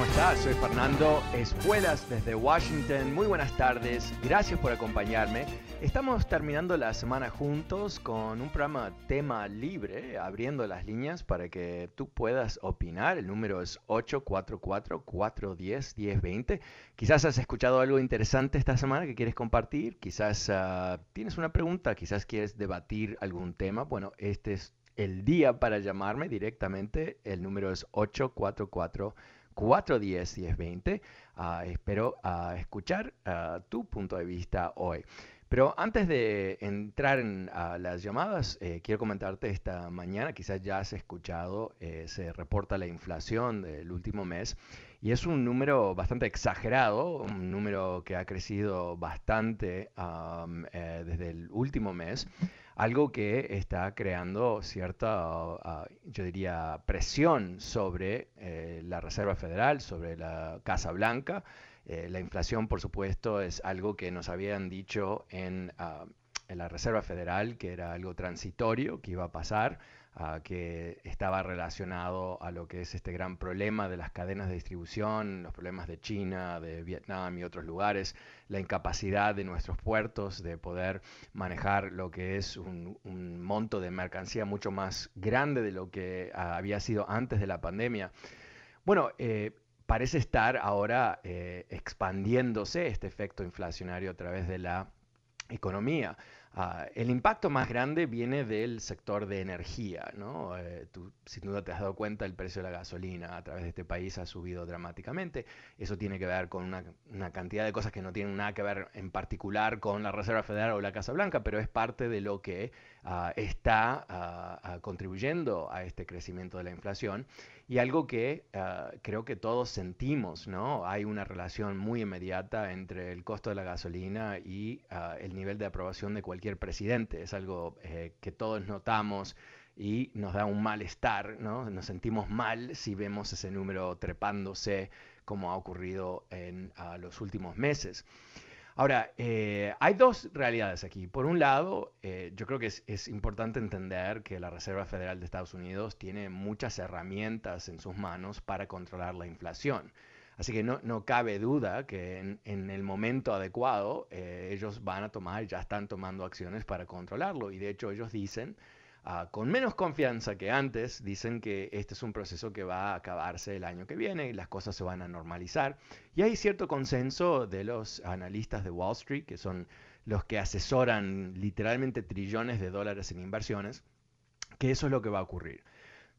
¿Cómo estás? Soy Fernando Espuelas desde Washington. Muy buenas tardes, gracias por acompañarme. Estamos terminando la semana juntos con un programa tema libre, abriendo las líneas para que tú puedas opinar. El número es 844-410-1020. Quizás has escuchado algo interesante esta semana que quieres compartir, quizás uh, tienes una pregunta, quizás quieres debatir algún tema. Bueno, este es el día para llamarme directamente. El número es 844 410-1020. Uh, espero uh, escuchar uh, tu punto de vista hoy. Pero antes de entrar en las llamadas, eh, quiero comentarte esta mañana, quizás ya has escuchado, eh, se reporta la inflación del último mes y es un número bastante exagerado, un número que ha crecido bastante um, eh, desde el último mes algo que está creando cierta, uh, yo diría, presión sobre eh, la Reserva Federal, sobre la Casa Blanca. Eh, la inflación, por supuesto, es algo que nos habían dicho uh, en la Reserva Federal, que era algo transitorio, que iba a pasar uh, que estaba relacionado a lo que es este gran problema de las cadenas de distribución, los problemas de China, de Vietnam y otros lugares, la incapacidad de nuestros puertos de poder manejar lo que es un, monto de mercancía mucho más grande de lo que uh, había sido antes de la pandemia. Bueno, eh, parece estar ahora eh, expandiéndose este efecto inflacionario a través de la economía. Uh, el impacto más grande viene del sector de energía. ¿no? Eh, tú sin duda te has dado cuenta, el precio de la gasolina a través de este país ha subido dramáticamente. Eso tiene que ver con una, una, cantidad de cosas que no tienen nada que ver en particular con la Reserva Federal o la Casa Blanca, pero es parte de lo que uh, está uh, contribuyendo a este crecimiento de la inflación. Y algo que creo que todos sentimos, ¿no? Hay una relación muy inmediata entre el costo de la gasolina y el nivel de aprobación de cualquier presidente. Es algo eh, que todos notamos y nos da un malestar, ¿no? Nos sentimos mal si vemos ese número trepándose como ha ocurrido en los últimos meses. Ahora, eh, hay dos realidades aquí. Por un lado, eh, yo creo que es, importante entender que la Reserva Federal de Estados Unidos tiene muchas herramientas en sus manos para controlar la inflación. Así que no, no cabe duda que en, el momento adecuado eh, ellos van a tomar, ya están tomando acciones para controlarlo. Y de hecho ellos dicen, uh, con menos confianza que antes, dicen que este es un proceso que va a acabarse el año que viene y las cosas se van a normalizar. Y hay cierto consenso de los analistas de Wall Street, que son los que asesoran literalmente trillones de dólares en inversiones, que eso es lo que va a ocurrir.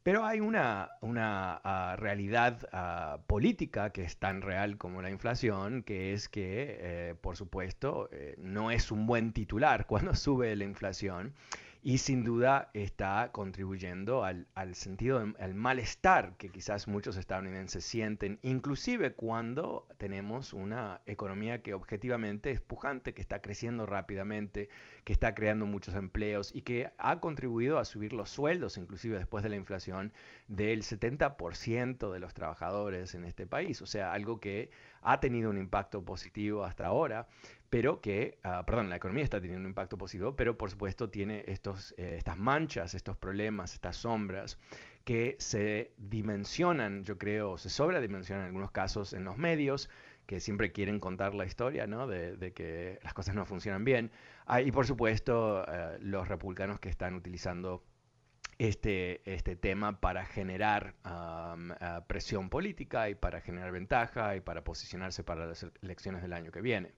Pero hay una, una uh, realidad uh, política que es tan real como la inflación, que es que, eh, por supuesto, eh, no es un buen titular cuando sube la inflación y sin duda está contribuyendo al, al sentido, al malestar que quizás muchos estadounidenses sienten, inclusive cuando tenemos una economía que objetivamente es pujante, que está creciendo rápidamente, que está creando muchos empleos y que ha contribuido a subir los sueldos, inclusive después de la inflación, del 70% de los trabajadores en este país. O sea, algo que ha tenido un impacto positivo hasta ahora, pero que, ah, perdón, la economía está teniendo un impacto positivo, pero por supuesto tiene estos, eh, estas manchas, estos problemas, estas sombras que se dimensionan, yo creo, se sobredimensionan en algunos casos en los medios, que siempre quieren contar la historia, ¿no? De, que las cosas no funcionan bien. Ah, y por supuesto, eh, los republicanos que están utilizando este, este tema para generar ah, presión política y para generar ventaja y para posicionarse para las elecciones del año que viene.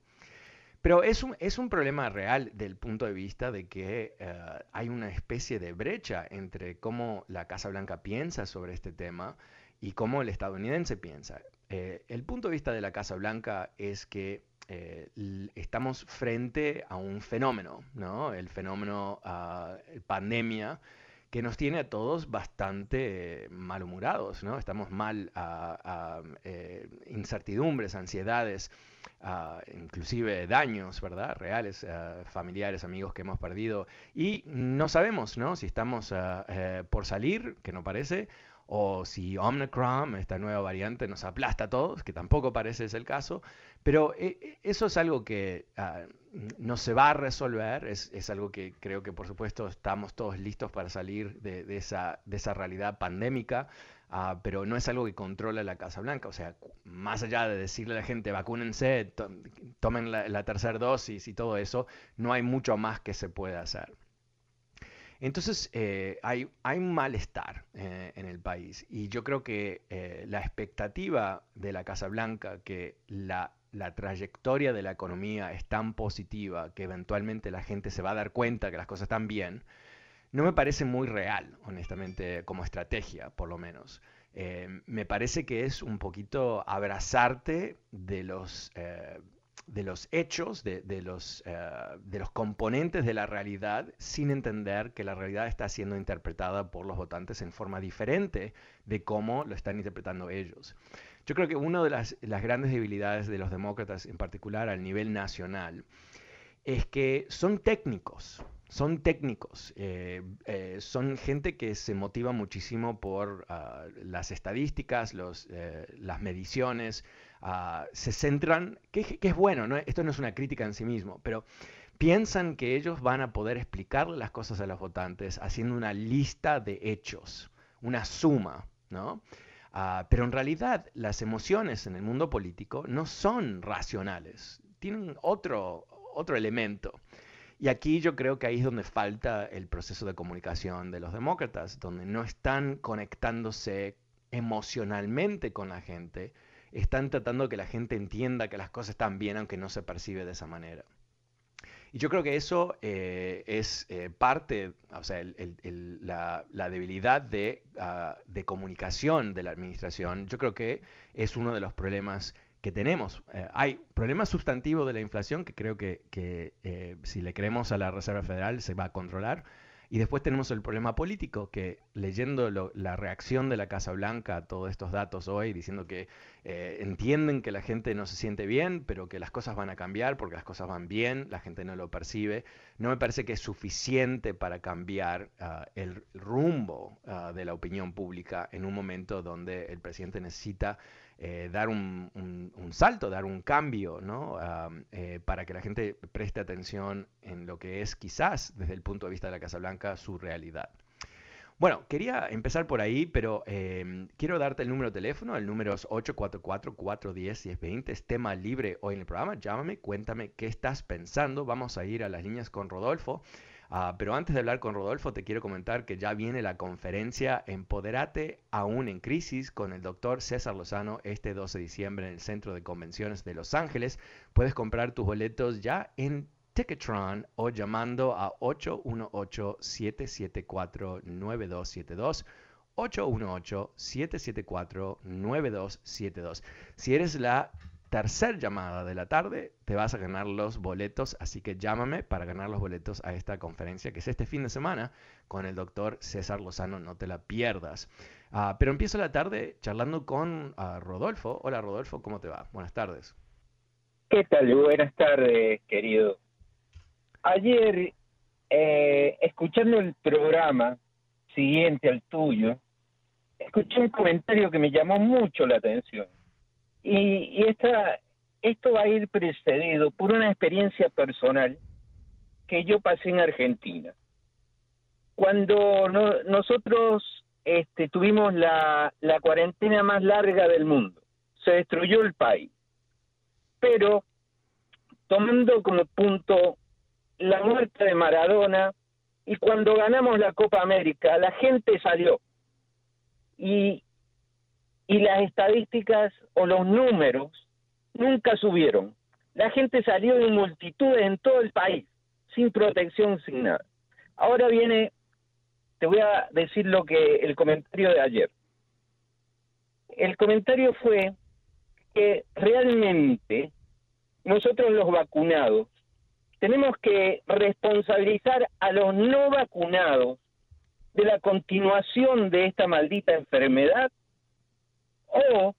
Pero es un, es un problema real del punto de vista de que eh, hay una especie de brecha entre cómo la Casa Blanca piensa sobre este tema y cómo el estadounidense piensa. Eh, el punto de vista de la Casa Blanca es que eh, estamos frente a un fenómeno, ¿no? El fenómeno uh, pandemia que nos tiene a todos bastante malhumorados, ¿no? Estamos mal a, incertidumbres, ansiedades. Ah, inclusive daños, ¿verdad? Reales, ah, familiares, amigos que hemos perdido. Y no sabemos, ¿no? Si estamos eh, por salir, que no parece, o si Omicron, esta nueva variante, nos aplasta a todos, que tampoco parece ser el caso. Pero eh, eh, eso es algo que no se va a resolver, es, es, algo que creo que por supuesto estamos todos listos para salir de, esa, de esa realidad pandémica. Ah, pero no es algo que controla la Casa Blanca. O sea, más allá de decirle a la gente vacúnense, tomen la, tercera dosis y todo eso, no hay mucho más que se pueda hacer. Entonces, eh, hay, un malestar eh, en el país y yo creo que eh, la expectativa de la Casa Blanca, que la, trayectoria de la economía es tan positiva que eventualmente la gente se va a dar cuenta que las cosas están bien, no me parece muy real, honestamente, como estrategia, por lo menos. Eh, me parece que es un poquito abrazarte de los, eh, de los hechos, de, los, eh, de los componentes de la realidad, sin entender que la realidad está siendo interpretada por los votantes en forma diferente de cómo lo están interpretando ellos. Yo creo que una de las, las grandes debilidades de los demócratas, en particular al nivel nacional, es que son técnicos son técnicos, eh, eh, son gente que se motiva muchísimo por ah, las estadísticas, eh, las mediciones, ah, se centran, que, es bueno, ¿no? esto no es una crítica en sí mismo, pero piensan que ellos van a poder explicar las cosas a los votantes haciendo una lista de hechos, una suma, ¿no? Ah, pero en realidad las emociones en el mundo político no son racionales, tienen otro, otro elemento. Y aquí yo creo que ahí es donde falta el proceso de comunicación de los demócratas, donde no están conectándose emocionalmente con la gente, están tratando que la gente entienda que las cosas están bien aunque no se percibe de esa manera. Y yo creo que eso eh, es eh, parte, o sea, la, debilidad de, ah, de comunicación de la administración, yo creo que es uno de los problemas que tenemos. Eh, hay problemas sustantivos de la inflación que creo que, eh, si le creemos a la Reserva Federal se va a controlar. Y después tenemos el problema político, que leyendo la reacción de la Casa Blanca a todos estos datos hoy, diciendo que eh, entienden que la gente no se siente bien, pero que las cosas van a cambiar porque las cosas van bien, la gente no lo percibe, no me parece que es suficiente para cambiar ah, el rumbo ah, de la opinión pública en un momento donde el presidente necesita eh, dar un, salto, dar un cambio, ¿no? Eh, para que la gente preste atención en lo que es quizás desde el punto de vista de la Casa Blanca su realidad. Bueno, quería empezar por ahí, pero em, quiero darte el número de teléfono. El número es 844-410-1020. Es tema libre hoy en el programa. Llámame, cuéntame qué estás pensando. Vamos a ir a las líneas con Rodolfo. Ah, pero antes de hablar con Rodolfo, te quiero comentar que ya viene la conferencia Empoderate aún en crisis con el doctor César Lozano este 12 de diciembre en el Centro de Convenciones de Los Ángeles. Puedes comprar tus boletos ya en Ticketron o llamando a 818-774-9272. 818-774-9272. Si eres la tercer llamada de la tarde te vas a ganar los boletos, así que llámame para ganar los boletos a esta conferencia que es este fin de semana con el doctor César Lozano, no te la pierdas. Ah, pero empiezo la tarde charlando con ah, Rodolfo. Hola Rodolfo, ¿cómo te va? Buenas tardes. ¿Qué tal? Buenas tardes, querido. Ayer, eh, escuchando el programa siguiente al tuyo, escuché un comentario que me llamó mucho la atención y, esta, esto va a ir precedido por una experiencia personal que yo pasé en Argentina. Cuando nosotros este, tuvimos la cuarentena más larga del mundo, se destruyó el país. Pero tomando como punto la muerte de Maradona y cuando ganamos la Copa América, la gente salió y, y las estadísticas o los números nunca subieron. La gente salió en multitudes en todo el país, sin protección, sin nada. Ahora viene, te voy a decir lo que el comentario de ayer. El comentario fue que realmente nosotros los vacunados tenemos que responsabilizar a los no vacunados de la continuación de esta maldita enfermedad o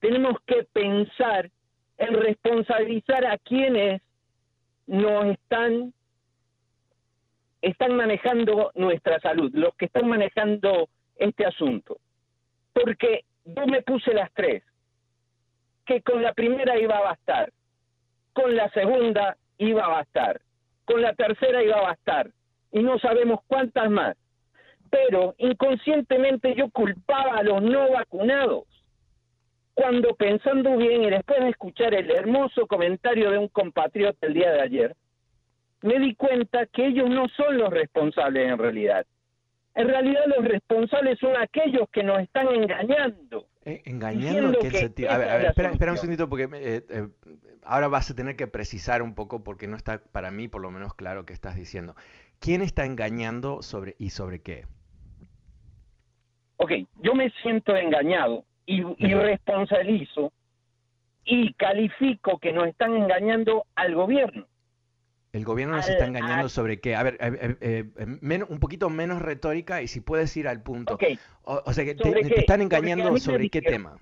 tenemos que pensar en responsabilizar a quienes nos están están manejando nuestra salud, los que están manejando este asunto. Porque yo me puse las tres, que con la primera iba a bastar, con la segunda iba a bastar, con la tercera iba a bastar, y no sabemos cuántas más. Pero inconscientemente yo culpaba a los no vacunados, cuando pensando bien y después de escuchar el hermoso comentario de un compatriota el día de ayer, me di cuenta que ellos no son los responsables en realidad. En realidad los responsables son aquellos que nos están engañando. Eh, ¿Engañando en qué sentido? A ver, a ver espera, un segundito porque eh, eh, ahora vas a tener que precisar un poco porque no está para mí por lo menos claro qué estás diciendo. ¿Quién está engañando sobre y sobre qué? Ok, yo me siento engañado y, y responsabilizo y califico que nos están engañando al gobierno. El gobierno nos está engañando sobre qué. A ver, eh, eh, eh, un poquito menos retórica y si puedes ir al punto. O, sea, que te, están enganñando sobre qué tema.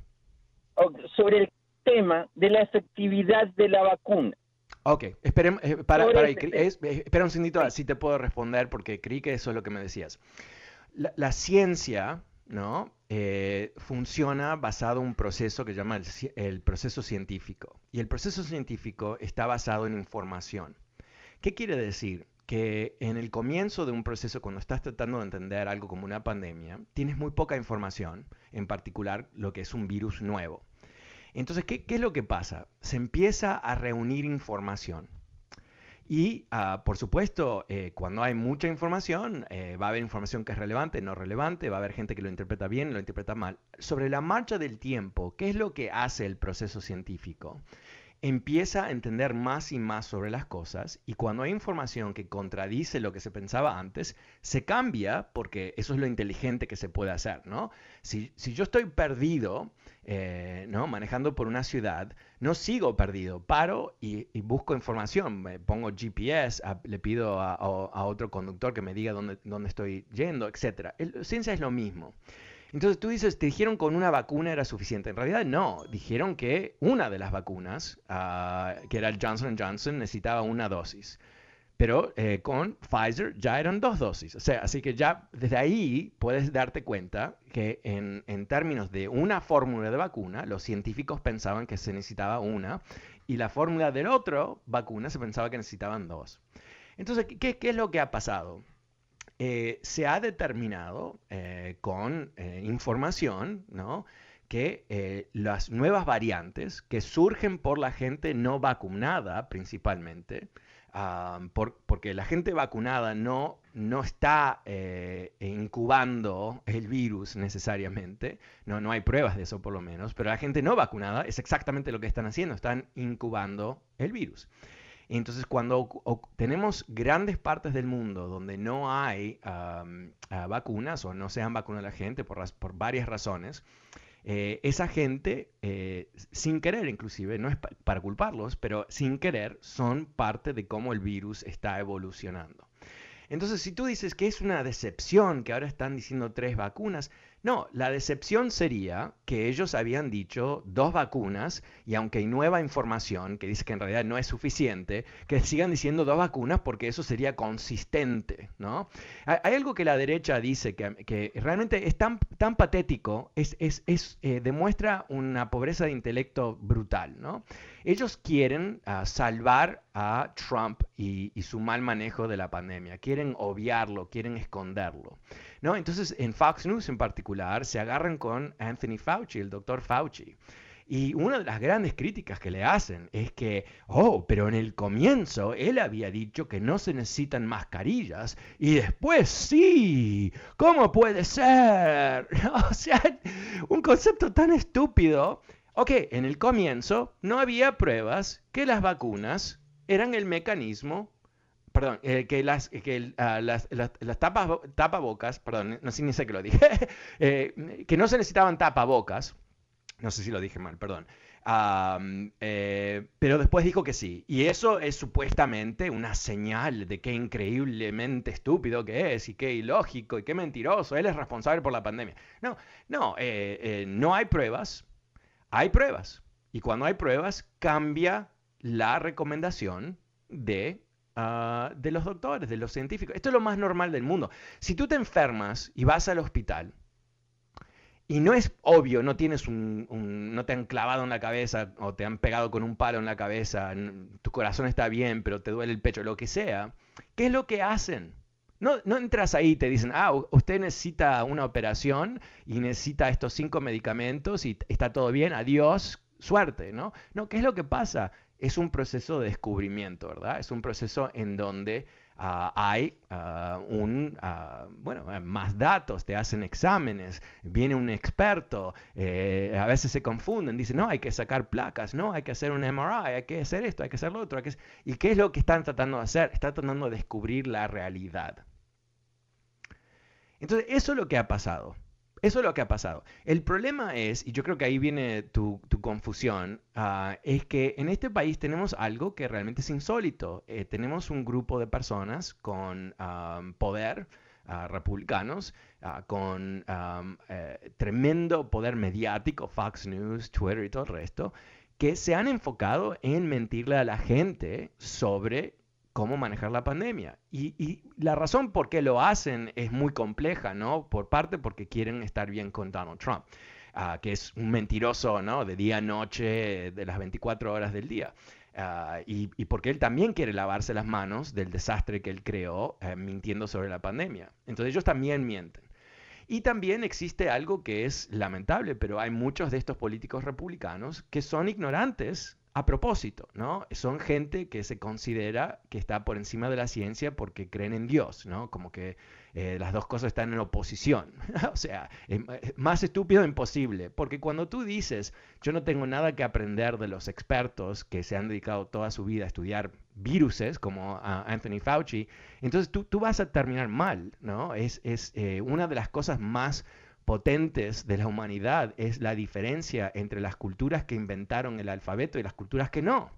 Sobre el tema de la efectividad de la vacuna. Ok, esperemos, para, para, espera un segundito, si te puedo responder porque creí que eso es lo que me decías. La, ciencia, ¿no? funciona basado en un proceso que se llama el proceso científico. Y el proceso científico está basado en información. ¿Qué quiere decir? Que en el comienzo de un proceso, cuando estás tratando de entender algo como una pandemia, tienes muy poca información, en particular lo que es un virus nuevo. Entonces, ¿qué, es lo que pasa? Se empieza a reunir información. Y, ah, por supuesto, eh, cuando hay mucha información, eh, va a haber información que es relevante, no relevante, va a haber gente que lo interpreta bien, lo interpreta mal. Sobre la marcha del tiempo, ¿qué es lo que hace el proceso científico? Empieza a entender más y más sobre las cosas y cuando hay información que contradice lo que se pensaba antes, se cambia porque eso es lo inteligente que se puede hacer, ¿no? Si, yo estoy perdido, eh, ¿no? Manejando por una ciudad, no sigo perdido, paro y, busco información, me pongo GPS, le pido a, otro conductor que me diga dónde, dónde estoy yendo, etc. El, ciencia es lo mismo. Entonces tú dices, te dijeron con una vacuna era suficiente. En realidad no, dijeron que una de las vacunas, ah, que era el Johnson Johnson, necesitaba una dosis. Pero eh, con Pfizer ya eran dos dosis. O sea, así que ya desde ahí puedes darte cuenta que en, términos de una fórmula de vacuna, los científicos pensaban que se necesitaba una y la fórmula del otro vacuna se pensaba que necesitaban dos. Entonces, ¿qué, qué es lo que ha pasado? Eh, se ha determinado eh, con eh, información que las nuevas variantes que surgen por la gente no vacunada principalmente, porque la gente vacunada no, no está incubando el virus necesariamente, no, no hay pruebas de eso por lo menos, pero la gente no vacunada es exactamente lo que están haciendo, están incubando el virus. Entonces, cuando tenemos grandes partes del mundo donde no hay ah, vacunas o no se han vacunado la gente por, por varias razones, eh, esa gente, eh, sin querer inclusive, no es para culparlos, pero sin querer, son parte de cómo el virus está evolucionando. Entonces, si tú dices que es una decepción que ahora están diciendo tres vacunas, No, la decepción sería que ellos habían dicho dos vacunas y aunque hay nueva información que dice que en realidad no es suficiente, que sigan diciendo dos vacunas porque eso sería consistente, ¿no? Hay algo que la derecha dice que, realmente es tan, tan patético, es, eh, demuestra una pobreza de intelecto brutal, ¿no? Ellos quieren ah, salvar a Trump y su mal manejo de la pandemia, quieren obviarlo, quieren esconderlo. ¿No? Entonces, en Fox News en particular, se agarran con Anthony Fauci, el doctor Fauci. Y una de las grandes críticas que le hacen es que, oh, pero en el comienzo él había dicho que no se necesitan mascarillas y después sí, ¿cómo puede ser? o sea, un concepto tan estúpido. Ok, en el comienzo no había pruebas que las vacunas eran el mecanismo perdón, eh, que las, que, ah, las, tapas, tapabocas, perdón, no sé ni sé que lo dije, eh, que no se necesitaban tapabocas, no sé si lo dije mal, perdón, eh, pero después dijo que sí, y eso es supuestamente una señal de qué increíblemente estúpido que es, y qué ilógico, y qué mentiroso, él es responsable por la pandemia. No, no, no hay pruebas, hay pruebas, y cuando hay pruebas cambia la recomendación de Ah, de los doctores, de los científicos. Esto es lo más normal del mundo. Si tú te enfermas y vas al hospital y no es obvio, no tienes un, no te han clavado en la cabeza o te han pegado con un palo en la cabeza, tu corazón está bien, pero te duele el pecho, lo que sea, ¿qué es lo que hacen? No, no entras ahí y te dicen, ah, usted necesita una operación y necesita estos cinco medicamentos y está todo bien, adiós, suerte, ¿no? No, ¿qué es lo que pasa? Es un proceso de descubrimiento, ¿verdad? Es un proceso en donde ah, hay ah, un, ah, bueno, más datos, te hacen exámenes, viene un experto, eh, a veces se confunden, dicen, no, hay que sacar placas, no, hay que hacer un MRI, hay que hacer esto, hay que hacer lo otro. ¿Y qué es lo que están tratando de hacer? Están tratando de descubrir la realidad. Entonces, eso es lo que ha pasado. Eso es lo que ha pasado. El problema es, y yo creo que ahí viene tu, confusión, ah, es que en este país tenemos algo que realmente es insólito. Eh, tenemos un grupo de personas con poder, ah, republicanos, ah, con eh, tremendo poder mediático, Fox News, Twitter y todo el resto, que se han enfocado en mentirle a la gente sobre cómo manejar la pandemia. Y, la razón por qué lo hacen es muy compleja, ¿no? Por parte porque quieren estar bien con Donald Trump, ah, que es un mentiroso, ¿no? De día a noche, de las 24 horas del día. Ah, y, porque él también quiere lavarse las manos del desastre que él creó eh, mintiendo sobre la pandemia. Entonces ellos también mienten. Y también existe algo que es lamentable, pero hay muchos de estos políticos republicanos que son ignorantes a propósito, ¿no? Son gente que se considera que está por encima de la ciencia porque creen en Dios, ¿no? Como que eh, las dos cosas están en oposición. o sea, es más estúpido imposible, porque cuando tú dices, yo no tengo nada que aprender de los expertos que se han dedicado toda su vida a estudiar viruses, como Anthony Fauci, entonces tú, tú, vas a terminar mal, ¿no? Es, es eh, una de las cosas más potentes de la humanidad es la diferencia entre las culturas que inventaron el alfabeto y las culturas que no.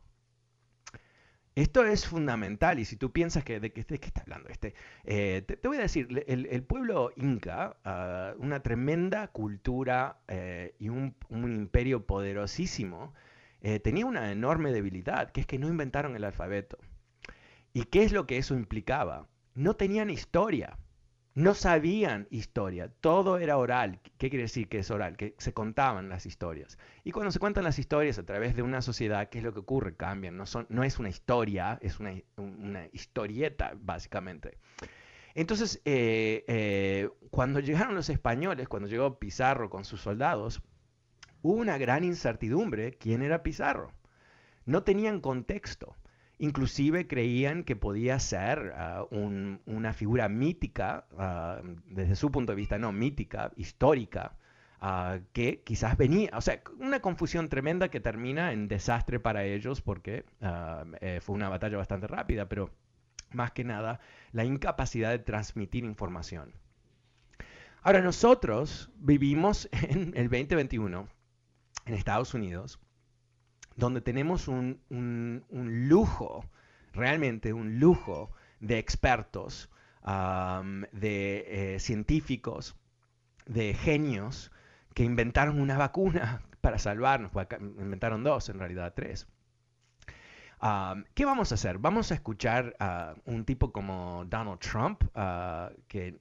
Esto es fundamental y si tú piensas que de qué, está hablando este, eh, te, voy a decir, el, pueblo inca, ah, una tremenda cultura eh, y un, imperio poderosísimo, eh, tenía una enorme debilidad, que es que no inventaron el alfabeto. ¿Y qué es lo que eso implicaba? No tenían historia. No sabían historia, todo era oral. ¿Qué quiere decir que es oral? Que se contaban las historias. Y cuando se cuentan las historias a través de una sociedad, ¿qué es lo que ocurre? Cambian, no, es una historia, es una, historieta, básicamente. Entonces, eh, eh, cuando llegaron los españoles, cuando llegó Pizarro con sus soldados, hubo una gran incertidumbre quién era Pizarro. No tenían contexto. Inclusive creían que podía ser ah, una figura mítica, ah, desde su punto de vista, no mítica, histórica, ah, que quizás venía, o sea, una confusión tremenda que termina en desastre para ellos porque eh, fue una batalla bastante rápida, pero más que nada la incapacidad de transmitir información. Ahora nosotros vivimos en el 2021 en Estados Unidos donde tenemos un, lujo, realmente un lujo de expertos, de eh, científicos, de genios que inventaron una vacuna para salvarnos, inventaron dos, en realidad tres. ¿Qué vamos a hacer? Vamos a escuchar a un tipo como Donald Trump, ah, que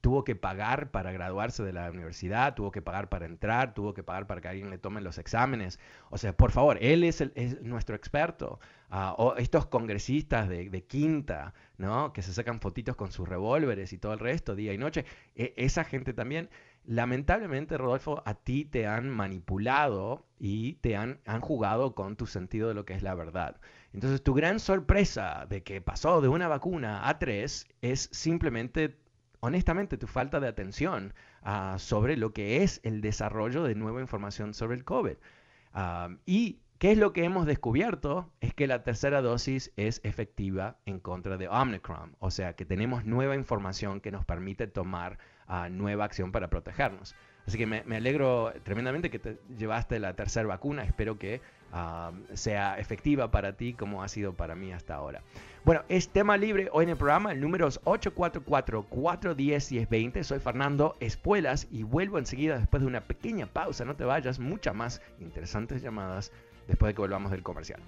tuvo que pagar para graduarse de la universidad, tuvo que pagar para entrar, tuvo que pagar para que alguien le tome los exámenes. O sea, por favor, él es, nuestro experto. Ah, o estos congresistas de, quinta, ¿no? Que se sacan fotitos con sus revólveres y todo el resto, día y noche. E, esa gente también Lamentablemente, Rodolfo, a ti te han manipulado y te han, han jugado con tu sentido de lo que es la verdad. Entonces, tu gran sorpresa de que pasó de una vacuna a tres es simplemente, honestamente, tu falta de atención ah, sobre lo que es el desarrollo de nueva información sobre el COVID. Ah, y ¿Qué es lo que hemos descubierto? Es que la tercera dosis es efectiva en contra de Omicron, o sea que tenemos nueva información que nos permite tomar nueva acción para protegernos. Así que me, alegro tremendamente que te llevaste la tercera vacuna. Espero que ah, sea efectiva para ti como ha sido para mí hasta ahora. Bueno, es tema libre hoy en el programa. El número es 844-410-1020. Soy Fernando Espuelas y vuelvo enseguida después de una pequeña pausa. No te vayas, muchas más interesantes llamadas después de que volvamos del comercial.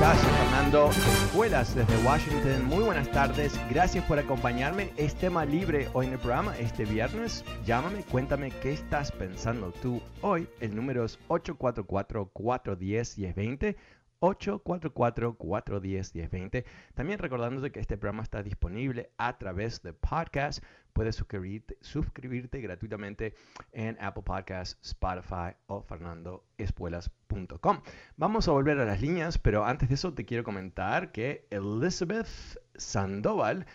Estás? Fernando Escuelas desde Washington. Muy buenas tardes. Gracias por acompañarme. Es tema libre hoy en el programa, este viernes. Llámame, cuéntame qué estás pensando tú hoy. El número es 844-410-1020. 844-410-1020. También recordándote que este programa está disponible a través de podcast. Puedes suscribirte, suscribirte gratuitamente en Apple Podcasts, Spotify o fernandoespuelas.com. Vamos a volver a las líneas, pero antes de eso te quiero comentar que Elizabeth Sandoval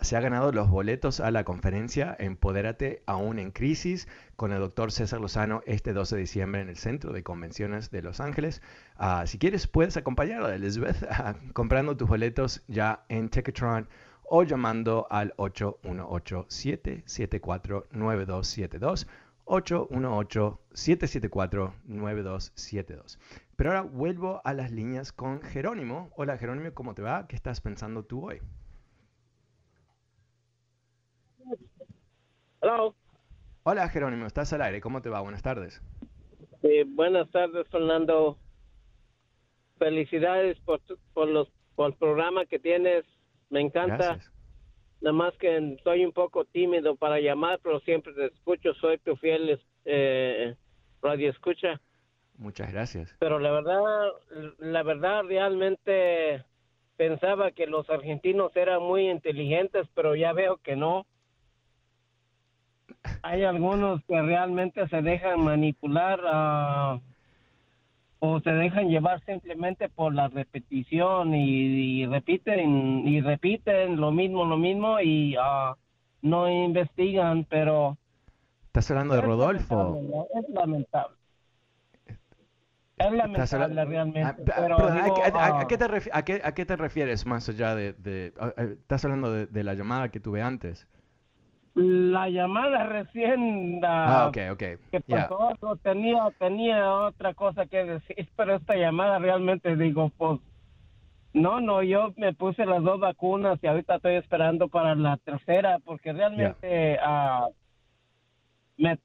se ha ganado los boletos a la conferencia Empodérate aún en crisis con el doctor César Lozano este 12 de diciembre en el Centro de Convenciones de Los Ángeles. Ah, si quieres, puedes acompañar a Elizabeth ah, comprando tus boletos ya en Ticketron o llamando al 818-774-9272. 818-774-9272. Pero ahora vuelvo a las líneas con Jerónimo. Hola Jerónimo, ¿cómo te va? ¿Qué estás pensando tú hoy? Hello. Hola Jerónimo, estás al aire. ¿Cómo te va? Buenas tardes. buenas tardes, Fernando. Felicidades por, por, los, por el programa que tienes. Me encanta. Nada más que soy un poco tímido para llamar, pero siempre te escucho. Soy tu fiel eh, radio escucha. Muchas gracias. Pero la verdad, la verdad realmente pensaba que los argentinos eran muy inteligentes, pero ya veo que no. Hay algunos que realmente se dejan manipular uh, o se dejan llevar simplemente por la repetición y, repiten y repiten lo mismo, lo mismo y uh, no investigan, pero... ¿Estás hablando de Rodolfo? es lamentable. Es lamentable realmente. ¿a, qué te refieres más allá de... ¿Estás hablando de, la llamada que tuve antes? La llamada recién... ah, ok, ok. Que tenía, tenía otra cosa que decir, pero esta llamada realmente digo, pues... No, no, yo me puse las dos vacunas y ahorita estoy esperando para la tercera porque realmente ah, me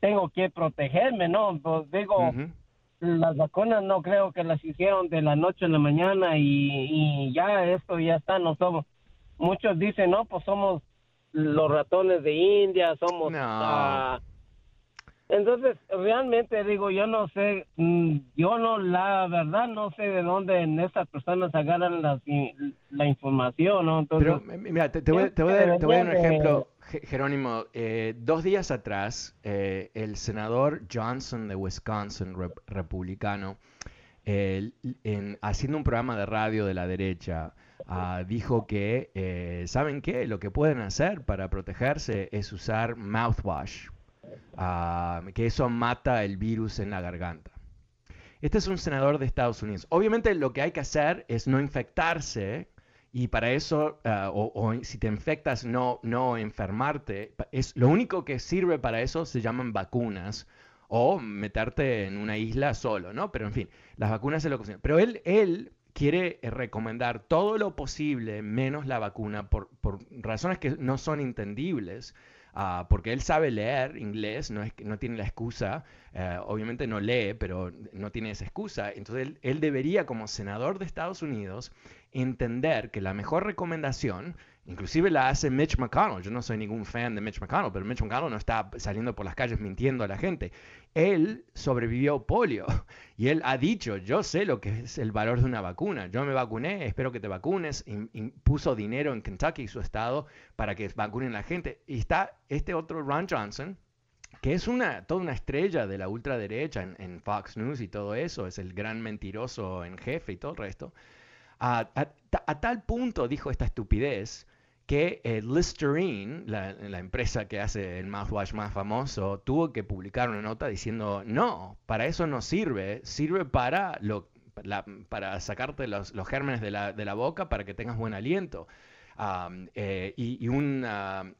tengo que protegerme, ¿no? Pues digo, las vacunas no creo que las hicieron de la noche a la mañana y, ya esto ya está, no somos. Muchos dicen, no, pues somos los ratones de India, somos... Ah, entonces, realmente digo, yo no sé, mm, yo no, la verdad no sé de dónde en estas personas agarran la información, ¿no? Pero, mira, te, voy, te, voy, a dar, un ejemplo, Jerónimo. Eh, dos días atrás, eh, el senador Johnson de Wisconsin, republicano, en, haciendo un programa de radio de la derecha, ah, dijo que, eh, ¿saben qué? Lo que pueden hacer para protegerse es usar mouthwash. Ah, que eso mata el virus en la garganta. Este es un senador de Estados Unidos. Obviamente lo que hay que hacer es no infectarse y para eso, ah, o, si te infectas, no, no enfermarte. Es, lo único que sirve para eso se llaman vacunas o meterte en una isla solo, ¿no? Pero en fin, las vacunas es lo que... Pero él quiere eh, recomendar todo lo posible menos la vacuna por, por razones que no son entendibles. Uh, porque él sabe leer inglés, no, es, no tiene la excusa, uh, obviamente no lee, pero no tiene esa excusa. Entonces él, él, debería, como senador de Estados Unidos, entender que la mejor recomendación Inclusive la hace Mitch McConnell. Yo no soy ningún fan de Mitch McConnell, pero Mitch McConnell no está saliendo por las calles mintiendo a la gente. Él sobrevivió polio y él ha dicho, yo sé lo que es el valor de una vacuna. Yo me vacuné, espero que te vacunes. Puso dinero en Kentucky, su estado, para que vacunen a la gente. Y está este otro Ron Johnson, que es una, toda una estrella de la ultraderecha en, en Fox News y todo eso. Es el gran mentiroso en jefe y todo el resto. A, a, tal punto dijo esta estupidez que eh, Listerine, la, empresa que hace el mouthwash más famoso, tuvo que publicar una nota diciendo, no, para eso no sirve, sirve para, lo, para sacarte los, los gérmenes de la, de la, boca para que tengas buen aliento. Eh, y, un,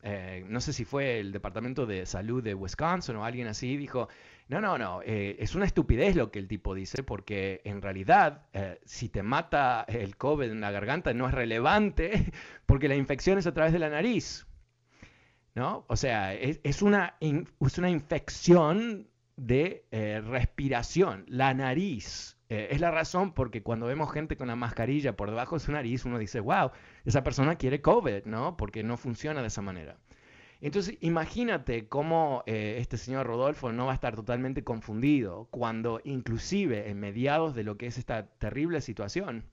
eh, no sé si fue el Departamento de Salud de Wisconsin o alguien así, dijo, no, no, no, eh, es una estupidez lo que el tipo dice, porque en realidad si te mata el COVID en la garganta no es relevante, porque la infección es a través de la nariz. ¿No? O sea, es, una, es una infección de respiración. La nariz eh, es la razón porque cuando vemos gente con la mascarilla por debajo de su nariz, uno dice, wow, esa persona quiere COVID, ¿no? Porque no funciona de esa manera. Entonces, imagínate cómo eh, este señor Rodolfo no va a estar totalmente confundido cuando inclusive en mediados de lo que es esta terrible situación,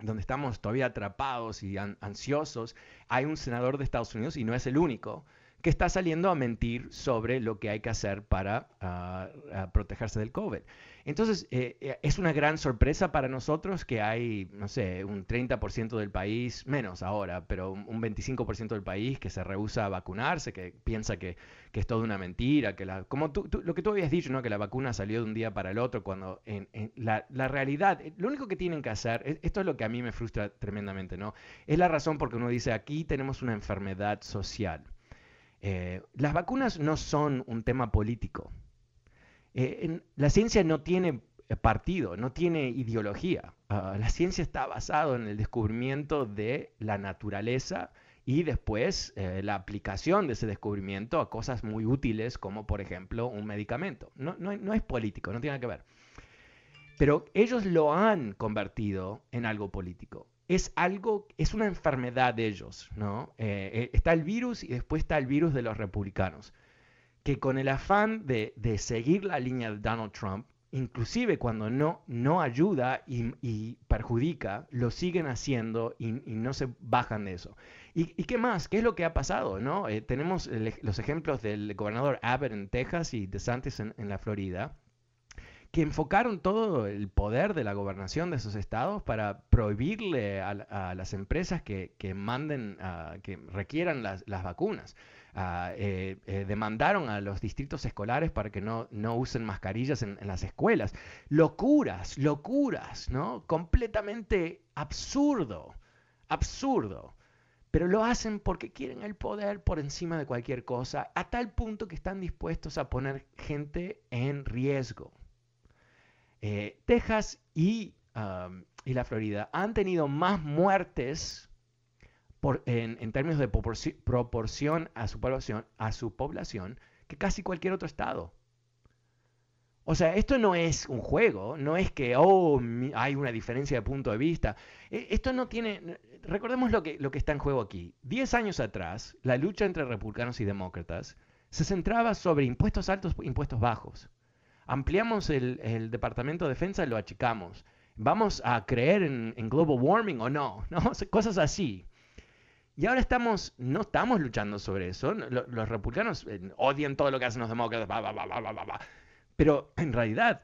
donde estamos todavía atrapados y ansiosos, hay un senador de Estados Unidos, y no es el único, que está saliendo a mentir sobre lo que hay que hacer para ah, protegerse del COVID. Entonces, eh, eh, es una gran sorpresa para nosotros que hay, no sé, un 30% del país, menos ahora, pero un 25% del país que se rehúsa a vacunarse, que piensa que, es toda una mentira, que la, como tú, lo que tú habías dicho, ¿no? que la vacuna salió de un día para el otro, cuando en, la, realidad, eh, lo único que tienen que hacer, esto es lo que a mí me frustra tremendamente, ¿no? Es la razón porque uno dice, aquí tenemos una enfermedad social. las vacunas no son un tema político. Eh, la ciencia no tiene eh, partido, no tiene ideología. Ah, la ciencia está basada en el descubrimiento de la naturaleza y después eh, la aplicación de ese descubrimiento a cosas muy útiles como por ejemplo un medicamento. No, es político, no tiene nada que ver. Pero ellos lo han convertido en algo político. Es algo, es una enfermedad de ellos, ¿no? está el virus y después está el virus de los republicanos que con el afán de, seguir la línea de Donald Trump, inclusive cuando no, no ayuda y, perjudica, lo siguen haciendo y, no se bajan de eso. ¿Y, qué más? ¿Qué es lo que ha pasado? ¿no? Eh, tenemos los ejemplos del gobernador Abbott en Texas y DeSantis en, en la Florida, que enfocaron todo el poder de la gobernación de esos estados para prohibirle a, las empresas que, manden, que requieran las, vacunas. Ah, eh, eh, demandaron a los distritos escolares para que no, no usen mascarillas en, las escuelas. Locuras, locuras, ¿no? Completamente absurdo, absurdo. Pero lo hacen porque quieren el poder por encima de cualquier cosa, a tal punto que están dispuestos a poner gente en riesgo. Eh, Texas y, la Florida han tenido más muertes en, términos de proporción a su, población, a su población que casi cualquier otro estado. O sea, esto no es un juego, no es que, oh, hay una diferencia de punto de vista. E, esto no tiene, recordemos lo que, lo que está en juego aquí. Diez años atrás, la lucha entre republicanos y demócratas se centraba sobre impuestos altos, impuestos bajos. Ampliamos el, Departamento de Defensa y lo achicamos. ¿Vamos a creer en, global warming o no? no? Cosas así. Y ahora estamos, no estamos luchando sobre eso. Los, republicanos eh, odian todo lo que hacen los demócratas, pero en realidad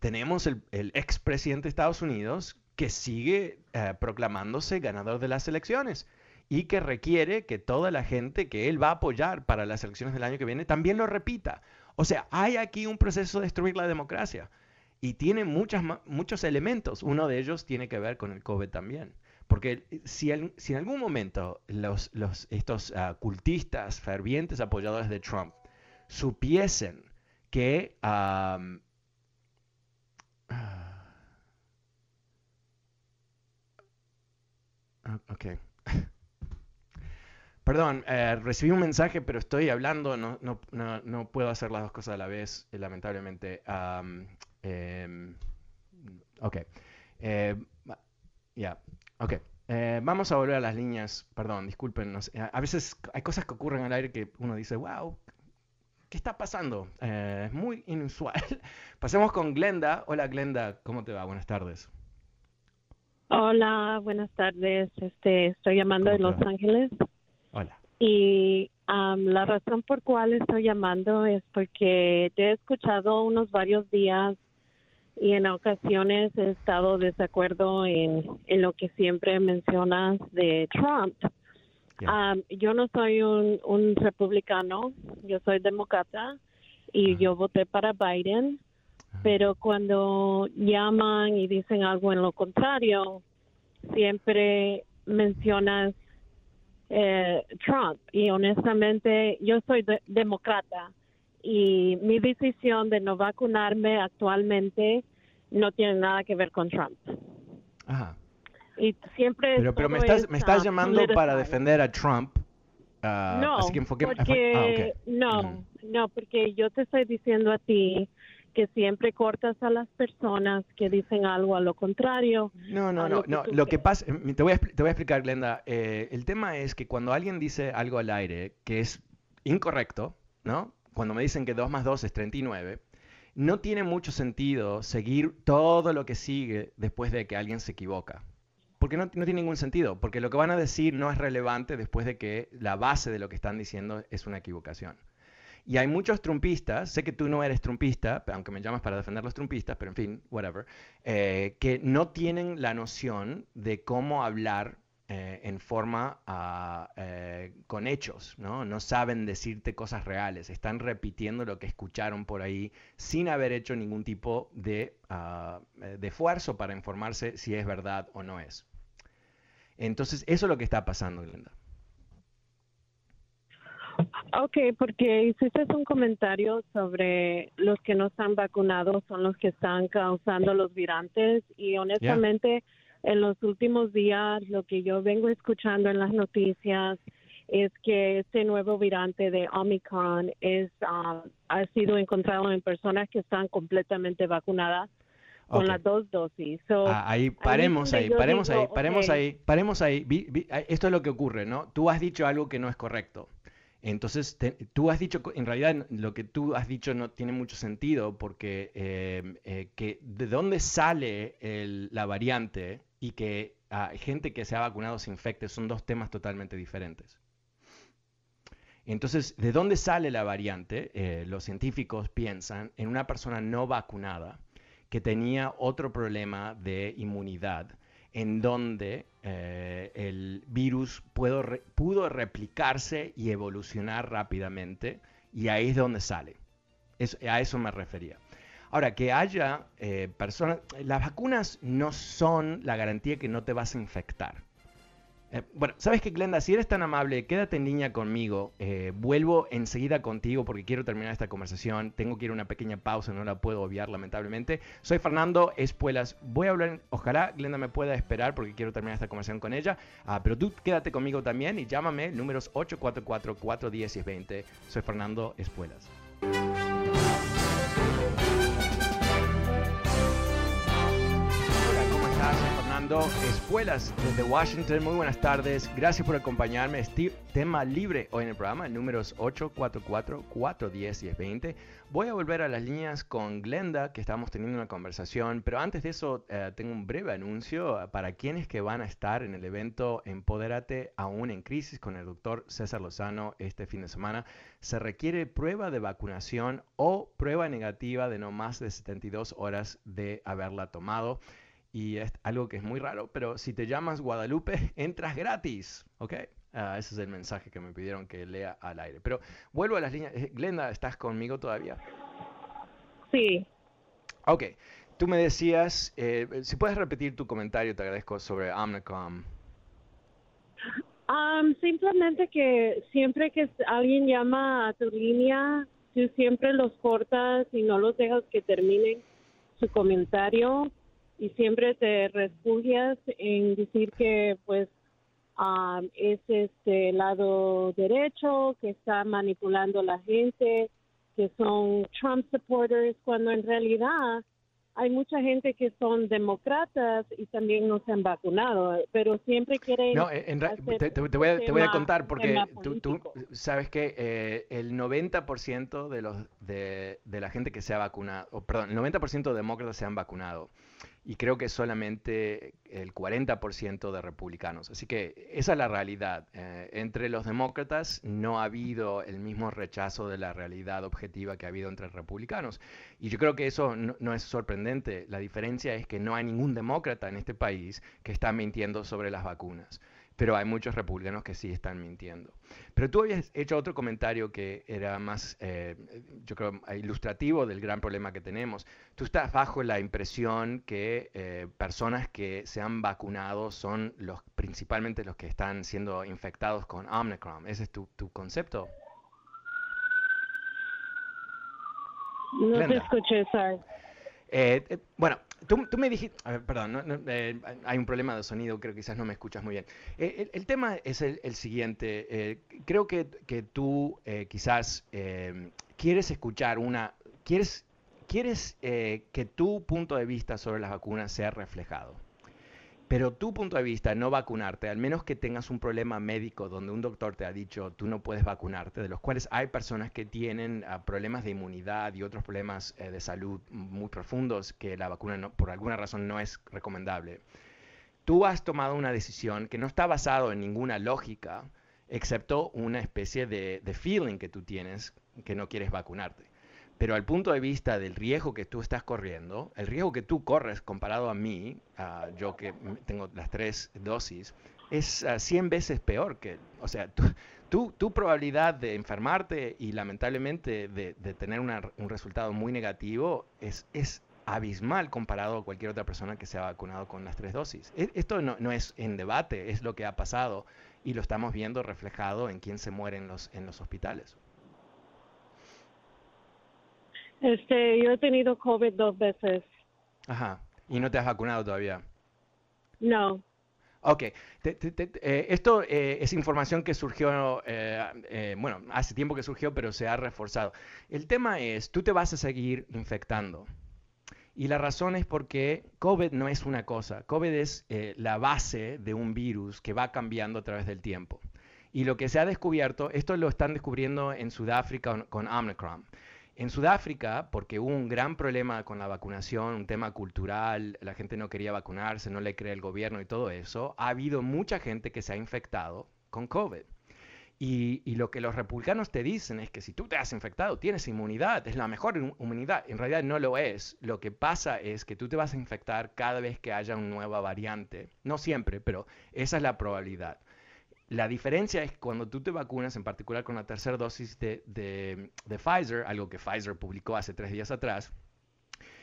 tenemos el, el expresidente de Estados Unidos que sigue eh, proclamándose ganador de las elecciones y que requiere que toda la gente que él va a apoyar para las elecciones del año que viene también lo repita. O sea, hay aquí un proceso de destruir la democracia y tiene muchas, muchos elementos. Uno de ellos tiene que ver con el COVID también. Porque si, en algún momento los, estos ah, cultistas, fervientes apoyadores de Trump, supiesen que... Ok. Perdón, eh, recibí un mensaje, pero estoy hablando, no, no, no, puedo hacer las dos cosas a la vez, eh, lamentablemente. Em, ok. Eh, ya, ok. vamos a volver a las líneas, perdón, disculpen. A veces hay cosas que ocurren al aire que uno dice, wow, ¿qué está pasando? es muy inusual. Pasemos con Glenda. Hola Glenda, ¿cómo te va? Buenas tardes. Hola, buenas tardes. Este, estoy llamando de Los Ángeles. Hola. Y la razón por cual estoy llamando es porque te he escuchado unos varios días y en ocasiones he estado desacuerdo en, en lo que siempre mencionas de Trump. yo no soy un, un republicano, yo soy demócrata y yo voté para Biden pero cuando llaman y dicen algo en lo contrario, siempre mencionas eh, Trump. Y honestamente, yo soy demócrata y mi decisión de no vacunarme actualmente no tiene nada que ver con Trump. Ajá. Y siempre. Pero, pero me estás, me estás llamando para defender a Trump. Uh, no, porque, ah, no, no, porque yo te estoy diciendo a ti que siempre cortas a las personas que dicen algo a lo contrario. No, no, no, no. Lo que pasa, te voy a, te voy a explicar, Glenda. Eh, el tema es que cuando alguien dice algo al aire que es incorrecto, ¿no? Cuando me dicen que 2 más 2 es 39, no tiene mucho sentido seguir todo lo que sigue después de que alguien se equivoca. Porque no, tiene ningún sentido, porque lo que van a decir no es relevante después de que la base de lo que están diciendo es una equivocación. Y hay muchos trumpistas, sé que tú no eres trumpista, aunque me llamas para defender los trumpistas, pero en fin, whatever, eh, que no tienen la noción de cómo hablar eh, en forma ah, eh, con hechos, ¿no? No saben decirte cosas reales, están repitiendo lo que escucharon por ahí sin haber hecho ningún tipo de, uh, de esfuerzo para informarse si es verdad o no es. Entonces, eso es lo que está pasando, Glenda. Ok, porque hiciste un comentario sobre los que no están vacunados son los que están causando los virantes y honestamente en los últimos días lo que yo vengo escuchando en las noticias es que este nuevo virante de Omicron es um, ha sido encontrado en personas que están completamente vacunadas con las dos dosis. Ah, ahí paremos ahí, paremos ahí, paremos ahí, paremos ahí. esto es lo que ocurre, ¿no? Tú has dicho algo que no es correcto. Entonces, tú has dicho, en realidad lo que tú has dicho no tiene mucho sentido porque em, eh, que de dónde sale la variante y que gente que se ha vacunado se infecte son dos temas totalmente diferentes. Entonces, ¿de dónde sale la variante? Eh, los científicos piensan en una persona no vacunada que tenía otro problema de inmunidad en donde eh, el virus pudo, replicarse y evolucionar rápidamente y ahí es donde sale. a eso me refería. Ahora, que haya eh, personas, las vacunas no son la garantía que no te vas a infectar. Eh, bueno, sabes que Glenda, si eres tan amable, quédate en línea conmigo. Eh, vuelvo enseguida contigo porque quiero terminar esta conversación. Tengo que ir a una pequeña pausa, no la puedo obviar lamentablemente. Soy Fernando Espuelas. Voy a hablar, ojalá Glenda me pueda esperar porque quiero terminar esta conversación con ella. Ah, pero tú quédate conmigo también y llámame, números 844-410-20. Soy Fernando Espuelas. Espuelas desde Washington. Muy buenas tardes. Gracias por acompañarme. Steve, tema libre hoy en el programa, números 844-410-1020. Voy a volver a las líneas con Glenda, que estamos teniendo una conversación, pero antes de eso eh, tengo un breve anuncio para quienes que van a estar en el evento Empodérate aún en crisis con el doctor César Lozano este fin de semana. Se requiere prueba de vacunación o prueba negativa de no más de 72 horas de haberla tomado y es algo que es muy raro, pero si te llamas Guadalupe, entras gratis, ¿ok? Ah, ese es el mensaje que me pidieron que lea al aire. Pero vuelvo a las líneas. Eh, Glenda, ¿estás conmigo todavía? Sí. Ok. Tú me decías, eh, si puedes repetir tu comentario, te agradezco, sobre Omnicom. simplemente que siempre que alguien llama a tu línea, tú siempre los cortas y no los dejas que terminen su comentario y siempre te refugias en decir que pues um, es este lado derecho, que está manipulando a la gente, que son Trump supporters, cuando en realidad hay mucha gente que son demócratas y también no se han vacunado, pero siempre quieren... No, en, te, te, voy a, te, voy a, contar porque tú, tú, sabes que eh, el 90% de, los, de, de la gente que se ha vacunado, perdón, el 90% de demócratas se han vacunado y creo que solamente el 40% de republicanos. Así que esa es la realidad. Eh, entre los demócratas no ha habido el mismo rechazo de la realidad objetiva que ha habido entre republicanos. Y yo creo que eso no, no, es sorprendente. La diferencia es que no hay ningún demócrata en este país que está mintiendo sobre las vacunas pero hay muchos republicanos que sí están mintiendo. Pero tú habías hecho otro comentario que era más, eh, yo creo, ilustrativo del gran problema que tenemos. Tú estás bajo la impresión que eh, personas que se han vacunado son los principalmente los que están siendo infectados con Omicron. ¿Ese es tu, tu concepto? No te escuché, sorry. Eh, eh, bueno, tú, me dijiste, perdón, eh, hay un problema de sonido, creo que quizás no me escuchas muy bien. El, tema es el, siguiente, creo que, que tú quizás quieres escuchar una, quieres, quieres que tu punto de vista sobre las vacunas sea reflejado. Pero tu punto de vista, no vacunarte, al menos que tengas un problema médico donde un doctor te ha dicho tú no puedes vacunarte, de los cuales hay personas que tienen ah, problemas de inmunidad y otros problemas eh, de salud muy profundos que la vacuna no, por alguna razón no es recomendable. Tú has tomado una decisión que no está basado en ninguna lógica, excepto una especie de, de feeling que tú tienes que no quieres vacunarte. Pero al punto de vista del riesgo que tú estás corriendo, el riesgo que tú corres comparado a mí, yo que tengo las tres dosis, es 100 veces peor que, o sea, tu, probabilidad de enfermarte y lamentablemente de, tener un resultado muy negativo es, abismal comparado a cualquier otra persona que se ha vacunado con las tres dosis. E, esto no, es en debate, es lo que ha pasado y lo estamos viendo reflejado en quién se muere en los hospitales. Este, yo he tenido COVID dos veces. Ajá. ¿Y no te has vacunado todavía? No. Ok. Eh, esto eh, es información que surgió, eh, bueno, hace tiempo que surgió, pero se ha reforzado. El tema es, tú te vas a seguir infectando. Y la razón es porque COVID no es una cosa. COVID es la base de un virus que va cambiando a través del tiempo. Y lo que se ha descubierto, esto lo están descubriendo en Sudáfrica con Omicron. En Sudáfrica, porque hubo un gran problema con la vacunación, un tema cultural, la gente no quería vacunarse, no le cree el gobierno y todo eso, ha habido mucha gente que se ha infectado con COVID. Y, lo que los republicanos te dicen es que si tú te has infectado, tienes inmunidad, es la mejor inmunidad. En realidad no lo es. Lo que pasa es que tú te vas a infectar cada vez que haya una nueva variante. No siempre, pero esa es la probabilidad. La diferencia es cuando tú te vacunas, en particular con la tercera dosis de, Pfizer, algo que Pfizer publicó hace tres días atrás,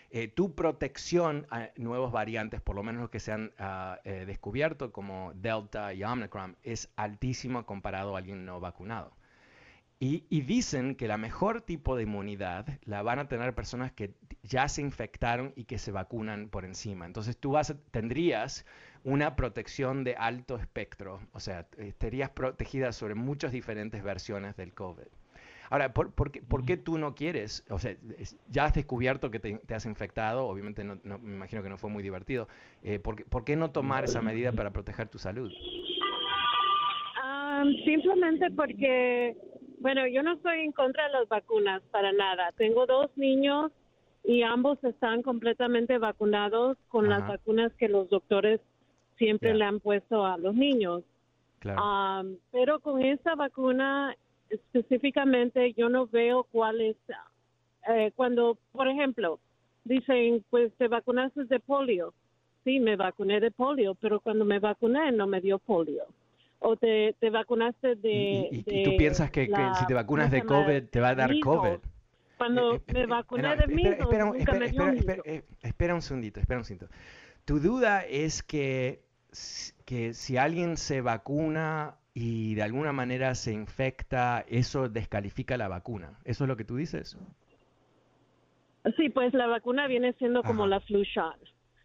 eh, tu protección a nuevos variantes, por lo menos los que se han ah, eh, descubierto como Delta y Omicron, es altísima comparado a alguien no vacunado. Y, y, dicen que la mejor tipo de inmunidad la van a tener personas que ya se infectaron y que se vacunan por encima. Entonces tú vas tendrías una protección de alto espectro, o sea, estarías protegida sobre muchas diferentes versiones del COVID. Ahora, ¿por, por, qué, tú no quieres? O sea, ya has descubierto que te, has infectado, obviamente no, me imagino que no fue muy divertido. Eh, ¿por, qué no tomar esa medida para proteger tu salud? simplemente porque, bueno, yo no estoy en contra de las vacunas para nada. Tengo dos niños y ambos están completamente vacunados con las vacunas que los doctores siempre le han puesto a los niños. pero con esta vacuna específicamente yo no veo cuál es, eh, cuando, por ejemplo, dicen, pues te vacunaste de polio. Sí, me vacuné de polio, pero cuando me vacuné no me dio polio. O te, te vacunaste de... ¿Y, tú piensas que, si te vacunas de COVID te va a dar COVID? Cuando eh, eh, me vacuné de measles, espera, espera, espera, espera, un segundito, espera un segundito. Tu duda es que que si alguien se vacuna y de alguna manera se infecta, eso descalifica la vacuna. ¿Eso es lo que tú dices? Sí, pues la vacuna viene siendo como la flu shot,